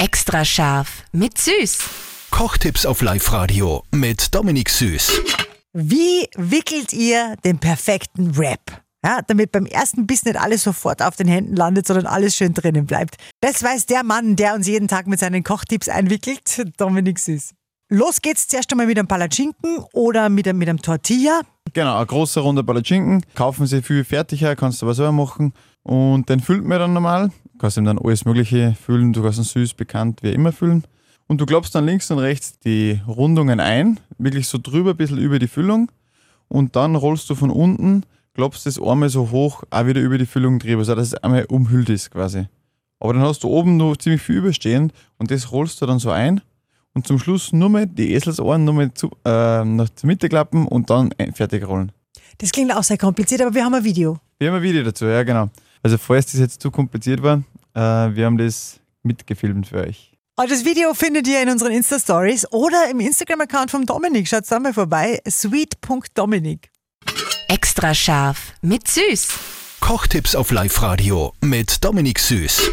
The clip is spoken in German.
Extra scharf mit Süß. Kochtipps auf Live-Radio mit Dominik Süß. Wie wickelt ihr den perfekten Wrap? Ja, damit beim ersten Biss nicht alles sofort auf den Händen landet, sondern alles schön drinnen bleibt. Das weiß der Mann, der uns jeden Tag mit seinen Kochtipps einwickelt, Dominik Süß. Los geht's zuerst einmal mit einem Palatschinken oder mit einem, mit einem Tortilla. Genau, eine große Runde Palatschinken. Kaufen sie viel fertiger, kannst du aber selber machen. Und den füllt man dann normal. Du kannst ihm dann alles Mögliche füllen. Du kannst ihn süß, bekannt, wie immer füllen. Und du klopfst dann links und rechts die Rundungen ein, wirklich so drüber, ein bisschen über die Füllung. Und dann rollst du von unten, klopfst das einmal so hoch, auch wieder über die Füllung drüber, sodass es einmal umhüllt ist quasi. Aber dann hast du oben noch ziemlich viel überstehend und das rollst du dann so ein. Und zum Schluss nur mal die Eselsohren nur mal zu, äh, nach zur Mitte klappen und dann fertig rollen. Das klingt auch sehr kompliziert, aber wir haben ein Video. Wir haben ein Video dazu, ja genau. Also falls das jetzt zu kompliziert war, äh, wir haben das mitgefilmt für euch. Und das Video findet ihr in unseren Insta-Stories oder im Instagram-Account vom Dominik. Schaut da mal vorbei, sweet.dominik. Extra scharf mit Süß. Kochtipps auf Live-Radio mit Dominik Süß.